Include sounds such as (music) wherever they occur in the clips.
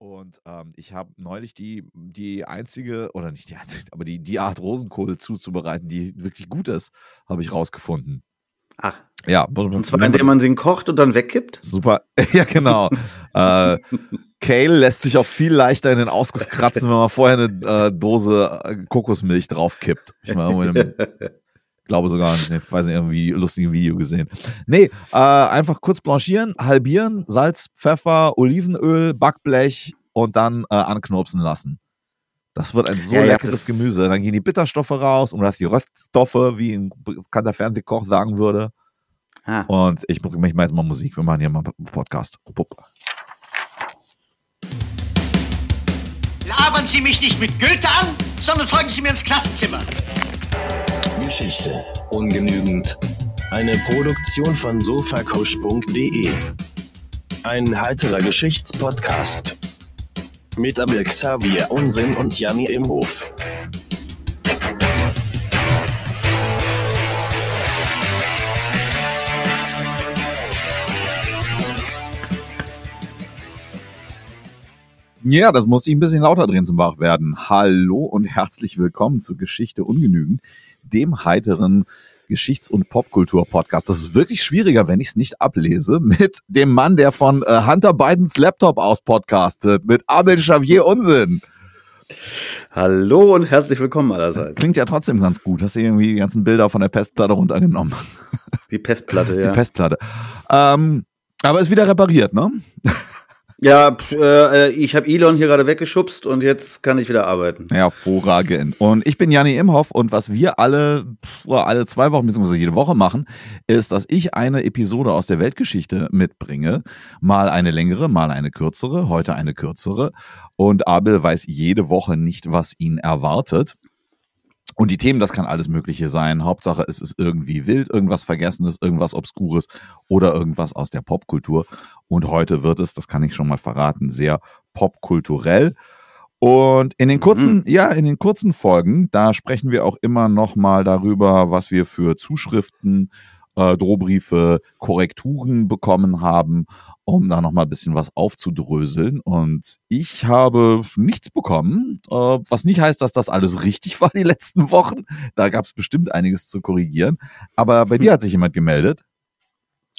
Und ähm, ich habe neulich die, die einzige, oder nicht die einzige, aber die, die Art Rosenkohl zuzubereiten, die wirklich gut ist, habe ich rausgefunden. Ach. Ja, und zwar indem man sie kocht und dann wegkippt? Super, (laughs) ja genau. äh, Kale lässt sich auch viel leichter in den Ausguss kratzen, wenn man vorher eine äh, Dose äh, Kokosmilch draufkippt. Ich meine, (laughs) glaube sogar, ich weiß nicht, irgendwie lustigen Video gesehen. Nee, äh, einfach kurz blanchieren, halbieren, Salz, Pfeffer, Olivenöl, Backblech und dann äh, anknurpsen lassen. Das wird ein so ja, leckeres ja, Gemüse. Dann gehen die Bitterstoffe raus und das die Röststoffe, wie ein bekannter Fernsehkoch sagen würde. Ah. Und ich mache jetzt mal Musik. Wir machen hier mal einen Podcast. Pup. Labern Sie mich nicht mit Goethe an, sondern folgen Sie mir ins Klassenzimmer. Geschichte ungenügend. Eine Produktion von sofacoach.de. Ein heiterer Geschichtspodcast. Mit Abel Xavier Unsinn und Janni im Hof. Ja, das muss ich ein bisschen lauter drehen zum Wachwerden. Hallo und herzlich willkommen zu Geschichte ungenügend, dem heiteren Geschichts- und Popkultur-Podcast. Das ist wirklich schwieriger, wenn ich es nicht ablese, mit dem Mann, der von äh, Hunter Bidens Laptop aus podcastet, mit Abel Xavier Unsinn. Hallo und herzlich willkommen allerseits. Klingt ja trotzdem ganz gut. Hast du irgendwie die ganzen Bilder von der Pestplatte runtergenommen? Die Pestplatte, ja. Die Pestplatte. Ähm, aber ist wieder repariert, ne? Ja, äh, ich habe Elon hier gerade weggeschubst und jetzt kann ich wieder arbeiten. Hervorragend. Und ich bin Janni Imhoff und was wir alle, alle zwei Wochen bzw. jede Woche machen, ist, dass ich eine Episode aus der Weltgeschichte mitbringe. Mal eine längere, mal eine kürzere, heute eine kürzere. Und Abel weiß jede Woche nicht, was ihn erwartet. Und die Themen, das kann alles Mögliche sein. Hauptsache, es ist irgendwie wild, irgendwas Vergessenes, irgendwas Obskures oder irgendwas aus der Popkultur. Und heute wird es, das kann ich schon mal verraten, sehr popkulturell. Und in den kurzen, mhm. ja, in den kurzen Folgen, da sprechen wir auch immer noch mal darüber, was wir für Zuschriften äh, Drohbriefe, Korrekturen bekommen haben, um da noch mal ein bisschen was aufzudröseln. Und ich habe nichts bekommen, äh, was nicht heißt, dass das alles richtig war die letzten Wochen. Da gab es bestimmt einiges zu korrigieren. Aber bei dir hat sich jemand gemeldet.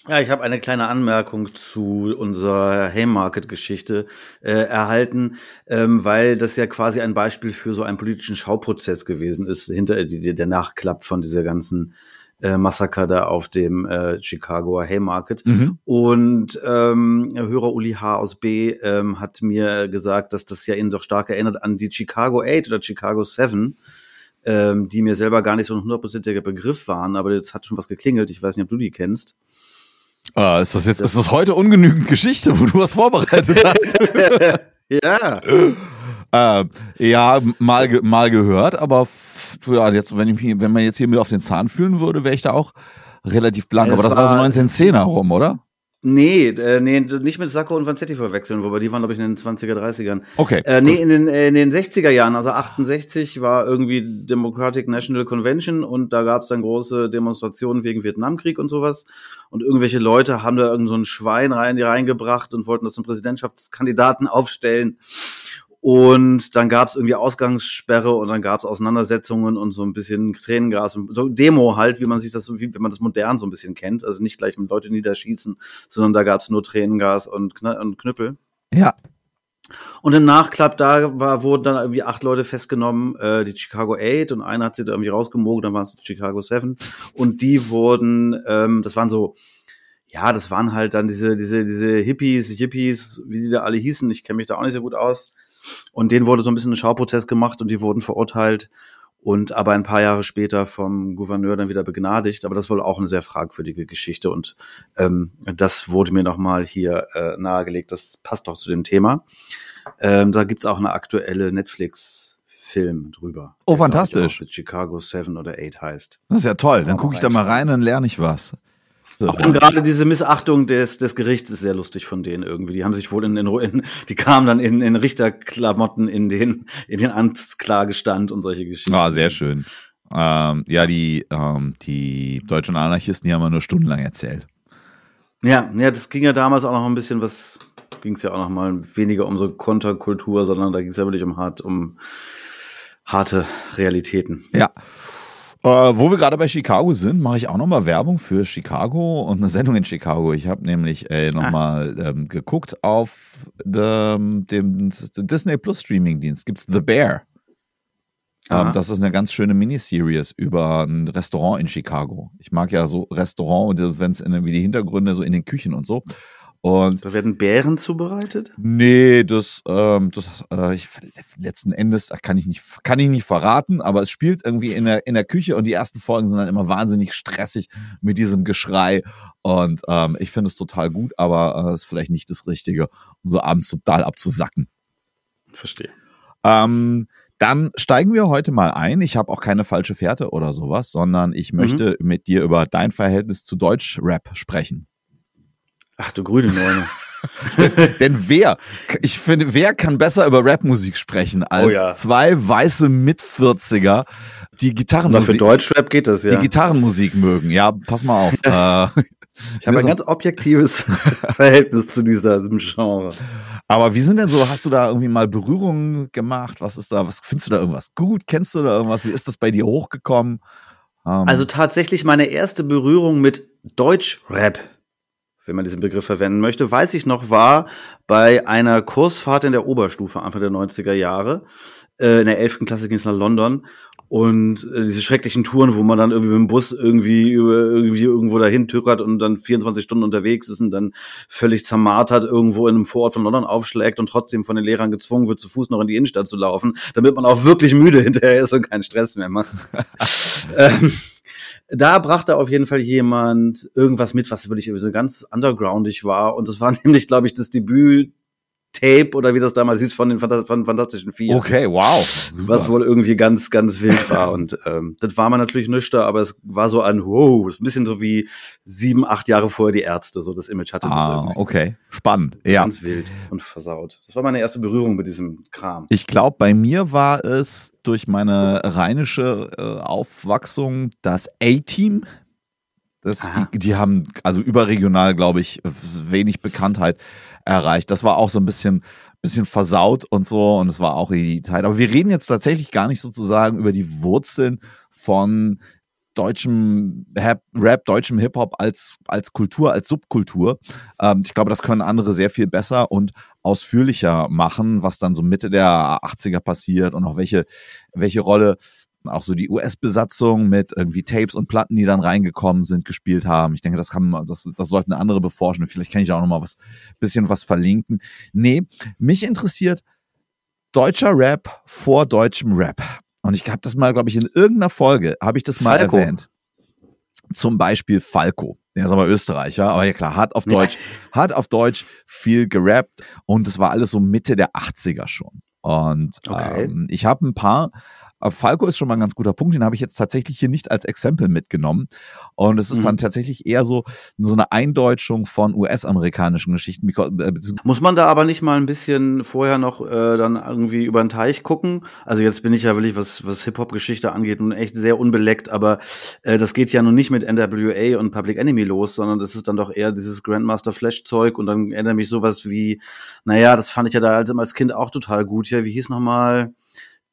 Ja, ich habe eine kleine Anmerkung zu unserer Haymarket-Geschichte äh, erhalten, ähm, weil das ja quasi ein Beispiel für so einen politischen Schauprozess gewesen ist, hinter die, der Nachklapp von dieser ganzen äh, Massaker da auf dem äh, Chicagoer Haymarket. Mhm. Und ähm, Hörer Uli H. aus B. Ähm, hat mir gesagt, dass das ja ihn doch stark erinnert an die Chicago 8 oder Chicago 7. Ähm, die mir selber gar nicht so ein hundertprozentiger Begriff waren, aber jetzt hat schon was geklingelt. Ich weiß nicht, ob du die kennst. Ah, ist das jetzt, das ist das heute ungenügend Geschichte, wo du was vorbereitet (laughs) hast? ja. (laughs) Äh, ja, mal, mal gehört, aber ja, jetzt, wenn, ich, wenn man jetzt hier mit auf den Zahn fühlen würde, wäre ich da auch relativ blank. Ja, aber das war, war so 1910er rum, oder? Nee, äh, nee, nicht mit Sacco und Vanzetti verwechseln, wobei die waren, glaube ich, in den 20er, 30ern. Okay. Äh, nee, in den, äh, in den 60er Jahren, also 68 war irgendwie Democratic National Convention und da gab es dann große Demonstrationen wegen Vietnamkrieg und sowas. Und irgendwelche Leute haben da irgend so ein Schwein rein, die reingebracht und wollten das zum Präsidentschaftskandidaten aufstellen. Und dann gab es irgendwie Ausgangssperre und dann gab es Auseinandersetzungen und so ein bisschen Tränengas und so Demo halt, wie man sich das, wie, wenn man das modern so ein bisschen kennt. Also nicht gleich mit Leute niederschießen, sondern da gab es nur Tränengas und, Kn und Knüppel. Ja. Und im Nachklapp da war, wurden dann irgendwie acht Leute festgenommen, äh, die Chicago Eight und einer hat sie da irgendwie rausgemogen, dann waren es die Chicago Seven und die wurden, ähm, das waren so, ja, das waren halt dann diese, diese, diese Hippies, Hippies, wie die da alle hießen, ich kenne mich da auch nicht so gut aus. Und denen wurde so ein bisschen ein Schauprozess gemacht und die wurden verurteilt und aber ein paar Jahre später vom Gouverneur dann wieder begnadigt. Aber das war auch eine sehr fragwürdige Geschichte und ähm, das wurde mir nochmal hier äh, nahegelegt. Das passt doch zu dem Thema. Ähm, da gibt's auch eine aktuelle Netflix- Film drüber. Oh, fantastisch. Chicago 7 oder 8 heißt. Das ist ja toll. Dann gucke ich da mal rein und lerne ich was. Und gerade diese Missachtung des, des Gerichts ist sehr lustig von denen irgendwie. Die haben sich wohl in, in, in die kamen dann in, in Richterklamotten in den, in den Anklagestand und solche Geschichten. Ah, sehr schön. Ähm, ja, die, ähm, die deutschen Anarchisten, die haben wir nur stundenlang erzählt. Ja, ja, das ging ja damals auch noch ein bisschen was ging es ja auch noch mal weniger um so Konterkultur, sondern da ging es ja wirklich um hart, um harte Realitäten. Ja. Äh, wo wir gerade bei Chicago sind, mache ich auch nochmal Werbung für Chicago und eine Sendung in Chicago. Ich habe nämlich äh, nochmal ah. ähm, geguckt auf dem, dem Disney Plus Streaming-Dienst. Gibt es The Bear. Ähm, das ist eine ganz schöne Miniseries über ein Restaurant in Chicago. Ich mag ja so Restaurant und wenn es wie die Hintergründe so in den Küchen und so. Und da werden Bären zubereitet? Nee, das, ähm, das äh, ich, letzten Endes kann ich nicht, kann ich nicht verraten, aber es spielt irgendwie in der, in der Küche und die ersten Folgen sind dann immer wahnsinnig stressig mit diesem Geschrei. Und ähm, ich finde es total gut, aber äh, ist vielleicht nicht das Richtige, um so abends total abzusacken. Verstehe. Ähm, dann steigen wir heute mal ein. Ich habe auch keine falsche Fährte oder sowas, sondern ich möchte mhm. mit dir über dein Verhältnis zu Deutschrap sprechen. Ach du grüne Neune. (laughs) Denn wer, ich finde, wer kann besser über Rapmusik sprechen als oh ja. zwei weiße Mit-40er, die Gitarrenmusik. Aber für Deutschrap geht das, ja. Die Gitarrenmusik mögen. Ja, pass mal auf. (laughs) äh, ich habe ein ganz objektives (laughs) Verhältnis zu diesem Genre. Aber wie sind denn so, hast du da irgendwie mal Berührungen gemacht? Was ist da, was findest du da irgendwas gut? Kennst du da irgendwas? Wie ist das bei dir hochgekommen? Um, also tatsächlich meine erste Berührung mit Deutschrap wenn man diesen Begriff verwenden möchte, weiß ich noch, war bei einer Kursfahrt in der Oberstufe Anfang der 90er Jahre. Äh, in der 11. Klasse ging es nach London. Und äh, diese schrecklichen Touren, wo man dann irgendwie mit dem Bus irgendwie, irgendwie irgendwo dahin tückert und dann 24 Stunden unterwegs ist und dann völlig zermartert irgendwo in einem Vorort von London aufschlägt und trotzdem von den Lehrern gezwungen wird, zu Fuß noch in die Innenstadt zu laufen, damit man auch wirklich müde hinterher ist und keinen Stress mehr macht. (laughs) ähm, da brachte auf jeden Fall jemand irgendwas mit, was wirklich so ganz undergroundig war. Und das war (laughs) nämlich, glaube ich, das Debüt Tape oder wie das damals hieß von den Phant von Fantastischen Vier. Okay, wow. Super. Was wohl irgendwie ganz, ganz wild war. (laughs) Und ähm, das war man natürlich nüchter, aber es war so ein Wow, ist ein bisschen so wie sieben, acht Jahre vorher die Ärzte, so das Image hatte ah, das irgendwie. Okay, spannend. Ja. Ganz wild und versaut. Das war meine erste Berührung mit diesem Kram. Ich glaube, bei mir war es durch meine rheinische äh, Aufwachsung das A-Team. Das, die, die haben also überregional, glaube ich, wenig Bekanntheit erreicht. Das war auch so ein bisschen, bisschen versaut und so und es war auch die Zeit. Aber wir reden jetzt tatsächlich gar nicht sozusagen über die Wurzeln von deutschem Rap, Rap deutschem Hip-Hop als, als Kultur, als Subkultur. Ähm, ich glaube, das können andere sehr viel besser und ausführlicher machen, was dann so Mitte der 80er passiert und auch welche, welche Rolle auch so die US-Besatzung mit irgendwie Tapes und Platten, die dann reingekommen sind, gespielt haben. Ich denke, das kann, das, das sollten andere beforschen. Vielleicht kann ich auch noch mal was, bisschen was verlinken. Nee, mich interessiert deutscher Rap vor deutschem Rap. Und ich habe das mal, glaube ich, in irgendeiner Folge, habe ich das mal Falco. erwähnt. Zum Beispiel Falco. Der ist aber Österreicher, aber ja klar, hat auf Deutsch, hat auf Deutsch viel gerappt und es war alles so Mitte der 80er schon. Und okay. ähm, ich habe ein paar Falco ist schon mal ein ganz guter Punkt, den habe ich jetzt tatsächlich hier nicht als Exempel mitgenommen. Und es ist mhm. dann tatsächlich eher so, so eine Eindeutschung von US-amerikanischen Geschichten. Äh, Muss man da aber nicht mal ein bisschen vorher noch äh, dann irgendwie über den Teich gucken? Also jetzt bin ich ja wirklich, was, was Hip-Hop-Geschichte angeht, nun echt sehr unbeleckt, aber äh, das geht ja nun nicht mit NWA und Public Enemy los, sondern das ist dann doch eher dieses Grandmaster Flash-Zeug und dann erinnert mich sowas wie, naja, das fand ich ja da als Kind auch total gut. Ja, wie hieß nochmal? mal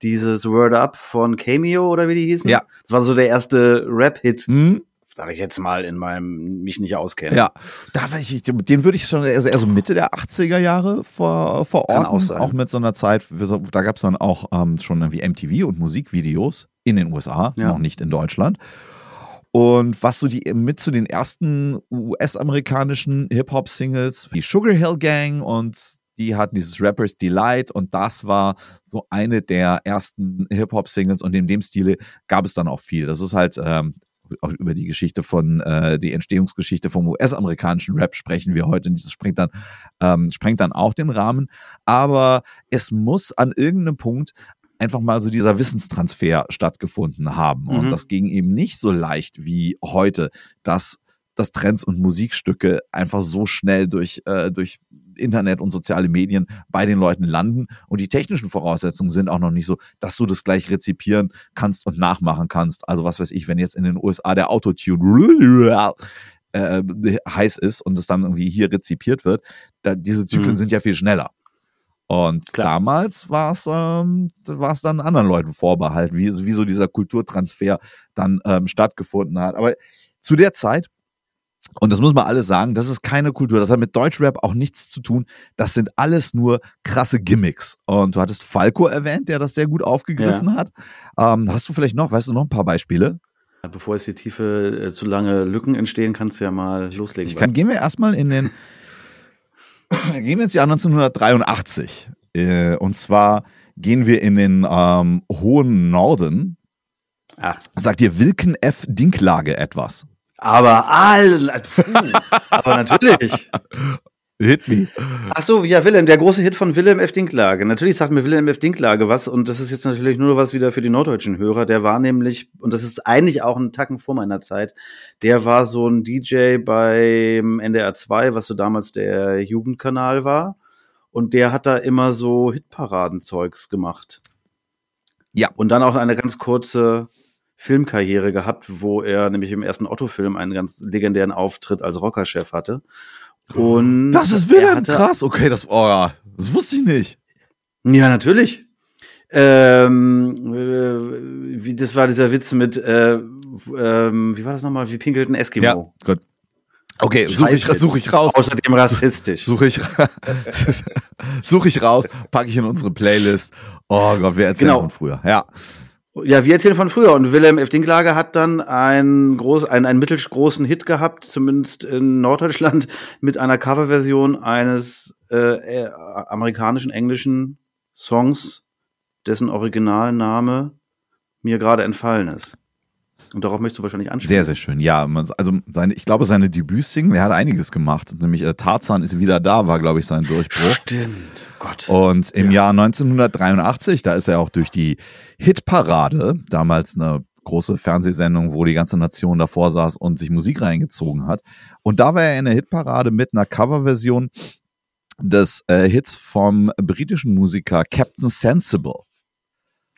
dieses Word Up von Cameo oder wie die hießen. Ja. Das war so der erste Rap-Hit. Mhm. Da ich jetzt mal in meinem mich nicht auskenne. Ja, da ich, den würde ich schon eher so, eher so Mitte der 80er Jahre vor, vor Ort. Auch, auch, mit so einer Zeit, da gab es dann auch ähm, schon irgendwie MTV und Musikvideos in den USA, ja. noch nicht in Deutschland. Und was so die mit zu den ersten US-amerikanischen Hip-Hop-Singles wie Sugar Hill Gang und die hatten dieses Rappers Delight und das war so eine der ersten Hip-Hop-Singles und in dem Stile gab es dann auch viel. Das ist halt ähm, auch über die Geschichte von, äh, die Entstehungsgeschichte vom US-amerikanischen Rap sprechen wir heute. Und dieses sprengt dann, ähm, sprengt dann auch den Rahmen. Aber es muss an irgendeinem Punkt einfach mal so dieser Wissenstransfer stattgefunden haben. Mhm. Und das ging eben nicht so leicht wie heute, dass dass Trends und Musikstücke einfach so schnell durch, äh, durch Internet und soziale Medien bei den Leuten landen. Und die technischen Voraussetzungen sind auch noch nicht so, dass du das gleich rezipieren kannst und nachmachen kannst. Also was weiß ich, wenn jetzt in den USA der Autotune äh, heiß ist und es dann irgendwie hier rezipiert wird, da, diese Zyklen Mhm. sind ja viel schneller. Und Klar. damals war es ähm, war's dann anderen Leuten vorbehalten, wie, wie so dieser Kulturtransfer dann ähm, stattgefunden hat. Aber zu der Zeit, und das muss man alles sagen, das ist keine Kultur, das hat mit Deutschrap auch nichts zu tun. Das sind alles nur krasse Gimmicks. Und du hattest Falco erwähnt, der das sehr gut aufgegriffen hat. Ähm, hast du vielleicht noch, weißt du noch ein paar Beispiele? Bevor jetzt hier tiefe, äh, zu lange Lücken entstehen, kannst du ja mal loslegen. Ich kann, gehen wir erstmal in den, (laughs) gehen wir ins Jahr 1983. Äh, und zwar gehen wir in den ähm, hohen Norden. Ach, Sagt dir Wilken F. Dinklage etwas? Aber all, aber natürlich. Hit me. Ach so, ja, Willem, der große Hit von Willem F. Dinklage. Natürlich sagt mir Willem F. Dinklage was und das ist jetzt natürlich nur was wieder für die norddeutschen Hörer. Der war nämlich, und das ist eigentlich auch ein Tacken vor meiner Zeit, der war so ein DJ beim NDR 2, was so damals der Jugendkanal war. Und der hat da immer so Hitparadenzeugs gemacht. Ja. Und dann auch eine ganz kurze Filmkarriere gehabt, wo er nämlich im ersten Otto-Film einen ganz legendären Auftritt als Rockerchef hatte. Und Das ist Wilhelm, krass. Okay, das, oh, ja, das wusste ich nicht. Ja, natürlich. Ähm, äh, wie, das war dieser Witz mit, äh, ähm, wie war das nochmal? Wie pinkelt ein Eskimo? Ja, gut. Okay, suche ich, such ich raus. Außerdem rassistisch. Suche ich, (laughs) suche ich raus, packe ich in unsere Playlist. Oh Gott, wer erzählt Genau. von früher? Ja. Ja, wir erzählen von früher. Und Wilhelm F. Dinklage hat dann einen, groß, einen, einen mittelgroßen Hit gehabt, zumindest in Norddeutschland, (laughs) mit einer Coverversion eines äh, äh, amerikanischen, englischen Songs, dessen Originalname mir gerade entfallen ist. Und darauf möchtest du wahrscheinlich ansprechen. Sehr, sehr schön. Ja, man- also seine, ich glaube, seine Debütsingle, er hat einiges gemacht. Nämlich äh, Tarzan ist wieder da, war, glaube ich, sein Durchbruch. Stimmt. Gott. Und im Ja. Jahr 1983, da ist er auch durch die Hitparade, damals eine große Fernsehsendung, wo die ganze Nation davor saß und sich Musik reingezogen hat. Und da war er in der Hitparade mit einer Coverversion des äh, Hits vom britischen Musiker Captain Sensible.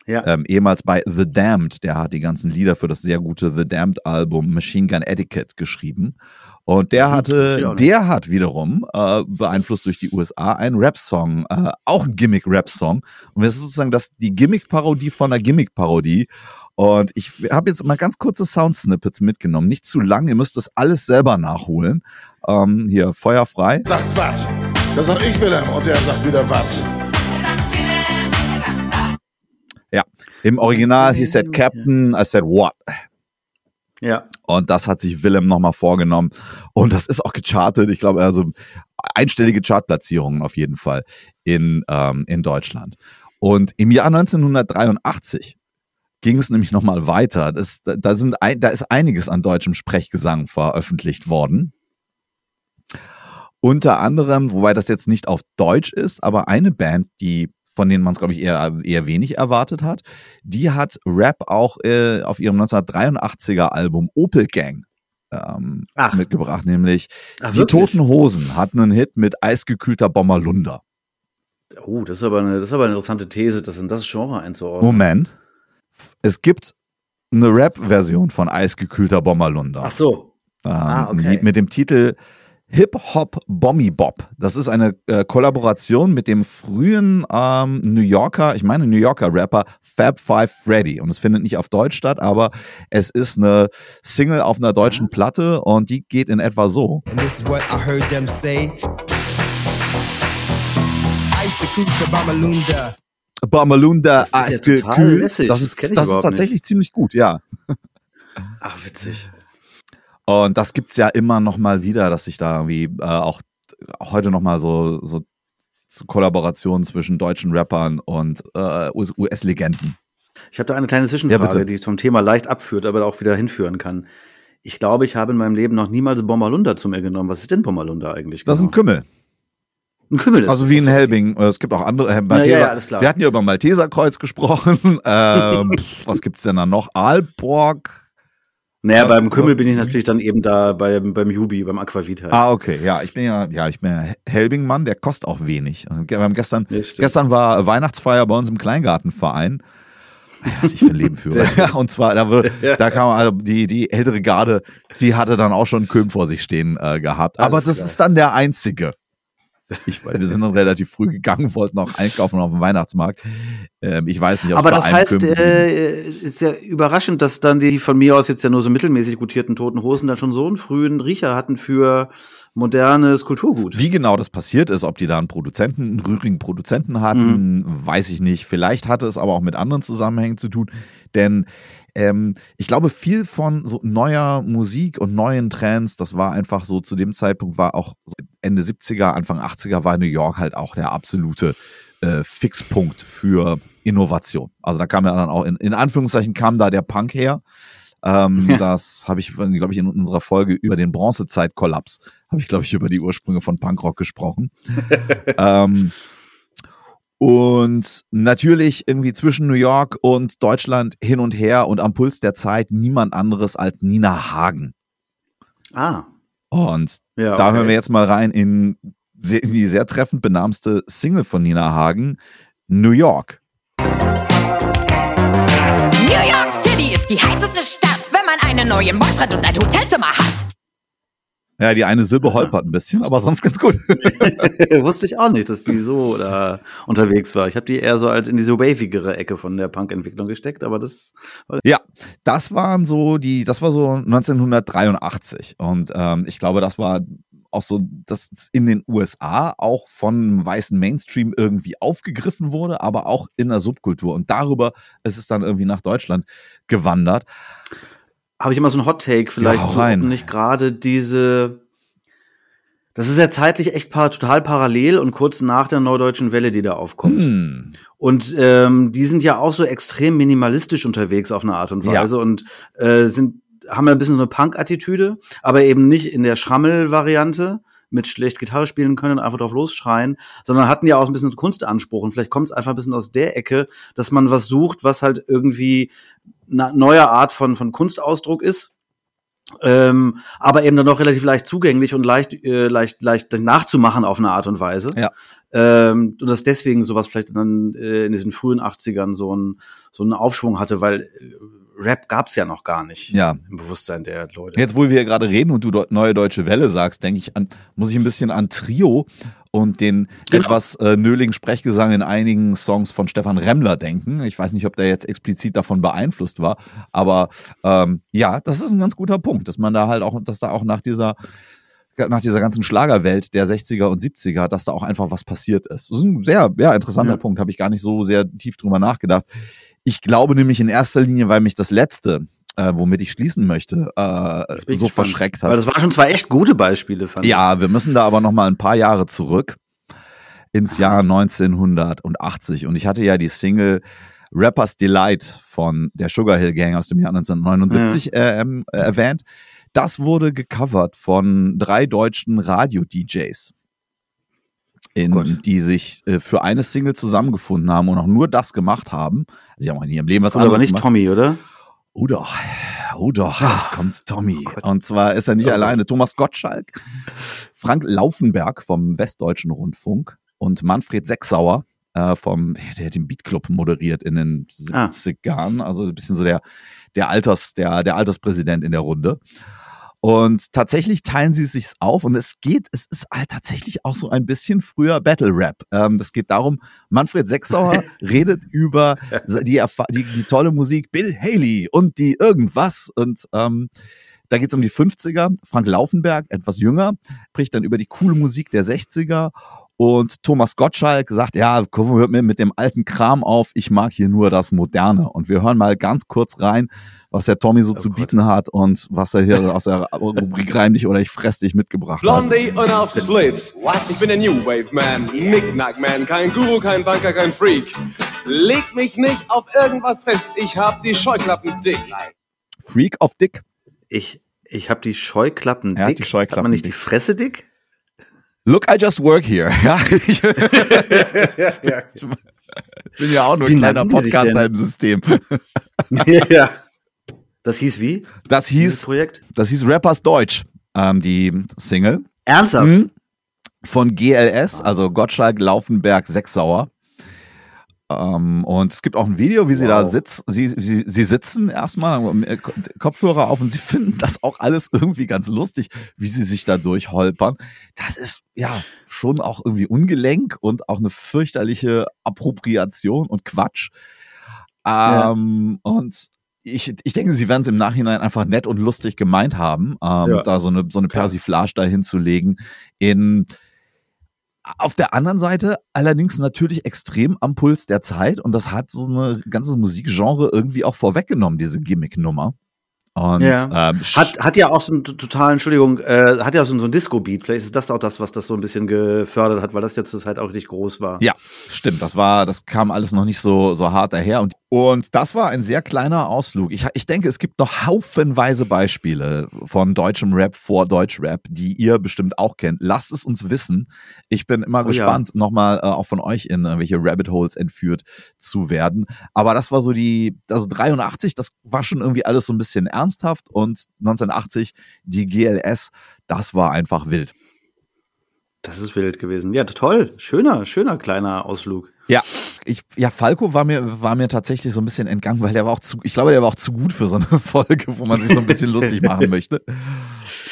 Ja. Ähm, ehemals bei The Damned, der hat die ganzen Lieder für das sehr gute The Damned Album Machine Gun Etiquette geschrieben. Und der Mhm, hatte, der hat wiederum, äh, beeinflusst durch die USA, einen Rap-Song, äh, auch ein Gimmick-Rap-Song. Und das ist sozusagen das, die Gimmick-Parodie von der Gimmick-Parodie. Und ich habe jetzt mal ganz kurze Sound-Snippets mitgenommen. Nicht zu lang, ihr müsst das alles selber nachholen. Ähm, hier, feuerfrei. sagt was. Da sag ich Wilhelm und der sagt wieder was. Im Original, he said Captain, I said what? Ja. Und das hat sich Willem nochmal vorgenommen. Und das ist auch gechartet. Ich glaube, also einstellige Chartplatzierungen auf jeden Fall in, ähm, in Deutschland. Und im Jahr 1983 ging es nämlich nochmal weiter. Das, da, sind da ist einiges an deutschem Sprechgesang veröffentlicht worden. Unter anderem, wobei das jetzt nicht auf Deutsch ist, aber eine Band, die von denen man es, glaube ich, eher, eher wenig erwartet hat, die hat Rap auch äh, auf ihrem 1983er Album Opel Gang ähm, Ach. mitgebracht, nämlich Ach, Die wirklich? Toten Hosen hatten einen Hit mit eisgekühlter Bommerlunder. Oh, das ist aber eine, das ist aber eine interessante These, das in das Genre einzuordnen. Moment. Es gibt eine Rap-Version von eisgekühlter Bommerlunder. Ach so. Ähm, Ah, okay. Mit dem Titel Hip Hop Bommy Bob. Das ist eine äh, Kollaboration mit dem frühen ähm, New Yorker, ich meine New Yorker Rapper Fab Five Freddy. Und es findet nicht auf Deutsch statt, aber es ist eine Single auf einer deutschen Platte und die geht in etwa so. And this is what I heard them say. Ice the Bamalunda. Bommerlunder Das ist ja total eisgekühlt. lässig. Das Das ist, ich das ist tatsächlich ziemlich gut, ja. Ach, witzig. Und das gibt's ja immer noch mal wieder, dass sich da irgendwie äh, auch heute noch mal so, so Kollaborationen zwischen deutschen Rappern und äh, US-Legenden. Ich habe da eine kleine Ja, Zwischenfrage, bitte. die zum Thema leicht abführt, aber auch wieder hinführen kann. Ich glaube, ich habe in meinem Leben noch niemals Bommerlunder zu mir genommen. Was ist denn Bommerlunder eigentlich? Das ist ein genau? Kümmel. ein Kümmel. Ist Also wie in Ach so, Helbing. Äh, Es gibt auch andere. Äh, Malteser. ja, ja, alles klar. Wir hatten ja über Malteserkreuz gesprochen. (laughs) ähm, was gibt's denn da noch? Aalborg. Naja, Ja, beim Kümmel bin ich natürlich dann eben da beim, beim Jubi, beim Aquavit halt. Ah, okay. Ja, ich bin ja, ja, ich bin ja Helbing-Mann, der kostet auch wenig. Ge- Wir haben gestern, Ja, gestern war Weihnachtsfeier bei uns im Kleingartenverein. was ich für ein Leben führe. (laughs) Ja, (laughs) und zwar, da, wurde, da kam also die, die ältere Garde, die hatte dann auch schon Köhm vor sich stehen äh, gehabt. Aber Alles das klar. ist dann der einzige. (laughs) Ich, wir sind dann relativ früh gegangen, wollten auch einkaufen auf dem Weihnachtsmarkt. Ähm, ich weiß nicht, ob Aber das heißt, äh, ist ja überraschend, dass dann die von mir aus jetzt ja nur so mittelmäßig gutierten Toten Hosen dann schon so einen frühen Riecher hatten für modernes Kulturgut. Wie genau das passiert ist, ob die da einen Produzenten, einen rührigen Produzenten hatten, Mhm. weiß ich nicht. Vielleicht hatte es aber auch mit anderen Zusammenhängen zu tun. Denn ähm, ich glaube, viel von so neuer Musik und neuen Trends, das war einfach so, zu dem Zeitpunkt war auch so Ende 70er, Anfang 80er war New York halt auch der absolute äh, Fixpunkt für Innovation. Also da kam ja dann auch, in, in Anführungszeichen kam da der Punk her. Ähm, Ja. Das habe ich, glaube ich, in unserer Folge über den Bronzezeit-Kollaps, habe ich, glaube ich, über die Ursprünge von Punkrock gesprochen. (laughs) ähm, und natürlich irgendwie zwischen New York und Deutschland hin und her und am Puls der Zeit niemand anderes als Nina Hagen. Ah, Und ja. da okay. hören wir jetzt mal rein in, die sehr treffend benamste Single von Nina Hagen, New York. New York City ist die heißeste Stadt, wenn man einen neuen Boyfriend und ein Hotelzimmer hat. Ja, die eine Silbe holpert ein bisschen, aber sonst ganz gut. (laughs) Wusste ich auch nicht, dass die so da unterwegs war. Ich habe die eher so als in diese wavigere Ecke von der Punk-Entwicklung gesteckt, aber das Ja, das waren so die, das war so 1983 und ähm, ich glaube, das war auch so, dass es in den USA auch von weißen Mainstream irgendwie aufgegriffen wurde, aber auch in der Subkultur und darüber ist es dann irgendwie nach Deutschland gewandert. Habe ich immer so ein Hot Take vielleicht Ja, so, nicht gerade diese das ist ja zeitlich echt par total parallel und kurz nach der Neudeutschen Welle, die da aufkommt. Hm. Und ähm, die sind ja auch so extrem minimalistisch unterwegs auf eine Art und Ja. Weise und äh, sind haben ja ein bisschen so eine Punk-Attitüde, aber eben nicht in der Schrammel-Variante mit schlecht Gitarre spielen können und einfach drauf losschreien, sondern hatten ja auch ein bisschen Kunstanspruch. Und vielleicht kommt es einfach ein bisschen aus der Ecke, dass man was sucht, was halt irgendwie eine neue Art von, von Kunstausdruck ist. Ähm, aber eben dann noch relativ leicht zugänglich und leicht, äh, leicht, leicht nachzumachen auf eine Art und Weise. Ja. Ähm, und dass deswegen sowas vielleicht dann äh, in diesen frühen 80ern so ein so einen Aufschwung hatte, weil Rap gab's ja noch gar nicht Ja. im Bewusstsein der Leute. Jetzt, wo wir hier gerade reden und du neue deutsche Welle sagst, denke ich an, muss ich ein bisschen an Trio und den Genau. etwas äh, nöligen Sprechgesang in einigen Songs von Stefan Remmler denken. Ich weiß nicht, ob der jetzt explizit davon beeinflusst war, aber ähm, ja, das ist ein ganz guter Punkt, dass man da halt auch, dass da auch nach dieser nach dieser ganzen Schlagerwelt der 60er und 70er, dass da auch einfach was passiert ist. Das ist ein sehr ja, interessanter Ja. Punkt, habe ich gar nicht so sehr tief drüber nachgedacht. Ich glaube nämlich in erster Linie, weil mich das letzte, äh, womit ich schließen möchte, äh, ich so gespannt. verschreckt Weil hat. das waren schon zwei echt gute Beispiele, fand Ja, wir müssen da aber noch mal ein paar Jahre zurück ins Jahr 1980 und ich hatte ja die Single Rappers Delight von der Sugar Hill Gang aus dem Jahr 1979 äh, ähm, äh, erwähnt. Das wurde gecovert von drei deutschen Radio-DJs, in, Gott. die sich äh, für eine Single zusammengefunden haben und auch nur das gemacht haben. Sie haben auch in ihrem Leben was ich. Aber anderes nicht gemacht. Tommy, oder? Oh doch, oh doch, es kommt Tommy. Gott. Und zwar ist er nicht Oh alleine. Thomas Gottschalk, Frank Laufenberg vom Westdeutschen Rundfunk und Manfred Sechsauer äh, vom, der hat den Beat Club moderiert in den Ah. 70ern. Also ein bisschen so der, der Alters, der, der Alterspräsident in der Runde. Und tatsächlich teilen sie es sich auf und es geht, es ist halt tatsächlich auch so ein bisschen früher Battle Rap. Ähm, das geht darum, Manfred Sechsauer (laughs) redet über die, die, die tolle Musik Bill Haley und die irgendwas und ähm, da geht es um die 50er. Frank Laufenberg, etwas jünger, spricht dann über die coole Musik der 60er und Thomas Gottschalk sagt, ja, hört mir mit dem alten Kram auf, ich mag hier nur das Moderne. Und wir hören mal ganz kurz rein, was der Tommy so zu Gott. bieten hat und was er hier (laughs) aus der Rubrik Reim dich oder ich fress dich mitgebracht hat. Blondie und auf Schlitz. Was? Ich bin der New Wave Man, Knick-Knack Man, kein Guru, kein Banker, kein Freak. Leg mich nicht auf irgendwas fest, ich hab die Scheuklappen dick. Freak of Dick. Ich, ich habe die Scheuklappen Er hat dick. die Scheuklappen hat man nicht dick. die Fresse dick? Look, I just work here. (laughs) Ja, (laughs) ich, ich bin ja auch nur Wie ein kleiner Podcaster im System. ja. Das hieß wie? Das hieß, Projekt? das hieß Rappers Deutsch, ähm, die Single. Ernsthaft? Mhm. Von GLS, also Gottschalk, Laufenberg, Sechsauer. Ähm, und es gibt auch ein Video, wie sie da sitzt. Sie, sie, sie sitzen erstmal, äh, Ko- Kopfhörer auf und sie (laughs) finden das auch alles irgendwie ganz lustig, wie sie sich da durchholpern. Das ist ja schon auch irgendwie ungelenk und auch eine fürchterliche Appropriation und Quatsch. Ja. Ähm, Und ich, ich denke, sie werden es im Nachhinein einfach nett und lustig gemeint haben, ähm, Ja. da so eine, so eine Persiflage dahin zu legen. In, auf der anderen Seite allerdings natürlich extrem am Puls der Zeit und das hat so eine ganze Musikgenre irgendwie auch vorweggenommen, diese Gimmick-Nummer. Und Ja. ähm, Hat, hat ja auch so einen totalen, Entschuldigung, äh, hat ja so, einen- so ein Disco-Beat. Vielleicht ist das auch das, was das so ein bisschen gefördert hat, weil das jetzt zur Zeit auch richtig groß war. Ja, stimmt. Das war, das kam alles noch nicht so, so hart daher. Und, und das war ein sehr kleiner Ausflug. Ich, ich denke, es gibt noch haufenweise Beispiele von deutschem Rap vor Deutschrap, die ihr bestimmt auch kennt. Lasst es uns wissen. Ich bin immer Oh ja. gespannt, nochmal äh, auch von euch in irgendwelche Rabbit Holes entführt zu werden. Aber das war so die, also 83, das war schon irgendwie alles so ein bisschen ernsthaft und 1980 die GLS, das war einfach wild. Das ist wild gewesen. Ja, toll. Schöner, schöner kleiner Ausflug. Ja, ich, ja, Falco war mir, war mir tatsächlich so ein bisschen entgangen, weil der war auch zu, ich glaube, der war auch zu gut für so eine (laughs) Folge, wo man sich so ein bisschen lustig machen (laughs) möchte.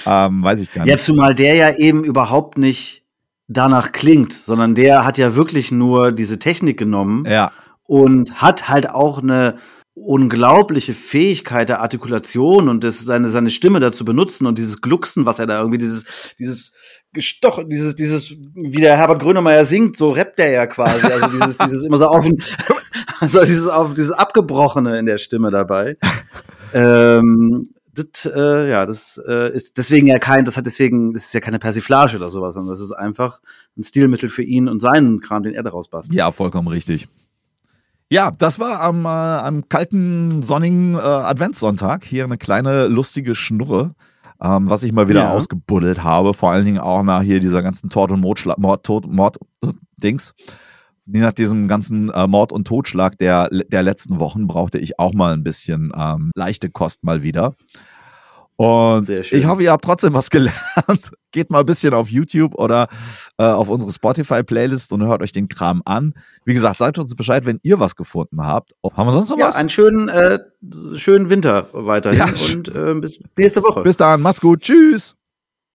Ähm, weiß ich gar nicht. Ja, zumal der ja eben überhaupt nicht danach klingt, sondern der hat ja wirklich nur diese Technik genommen Ja, und hat halt auch eine unglaubliche Fähigkeit der Artikulation und das, seine, seine Stimme dazu benutzen und dieses Glucksen, was er da irgendwie, dieses, dieses Gestoch, dieses, dieses, wie der Herbert Grönemeyer singt, so rappt er ja quasi. Also dieses, (laughs) dieses immer so auf, ein- (laughs) also dieses auf, dieses Abgebrochene in der Stimme dabei. ähm, das, äh, ja, das äh, ist deswegen ja kein, das hat deswegen, das ist ja keine Persiflage oder sowas, sondern das ist einfach ein Stilmittel für ihn und seinen Kram, den er daraus bastelt. ja, vollkommen richtig. Ja, das war am, äh, am kalten, sonnigen äh, Adventssonntag. Hier eine kleine, lustige Schnurre, ähm, was ich mal wieder Ja. ausgebuddelt habe. Vor allen Dingen auch nach hier dieser ganzen Tod- und Mordschlag, Mord, Tod, Mord, äh, Dings. Nach diesem ganzen äh, Mord und Totschlag der, der letzten Wochen brauchte ich auch mal ein bisschen ähm, leichte Kost mal wieder. Und ich hoffe, ihr habt trotzdem was gelernt. (laughs) Geht mal ein bisschen auf YouTube oder äh, auf unsere Spotify-Playlist und hört euch den Kram an. Wie gesagt, sagt uns Bescheid, wenn ihr was gefunden habt. Oh, haben wir sonst noch Ja, was? einen schönen, äh, schönen Winter weiterhin Ja, und äh, bis nächste Woche. Bis dann, macht's gut. Tschüss.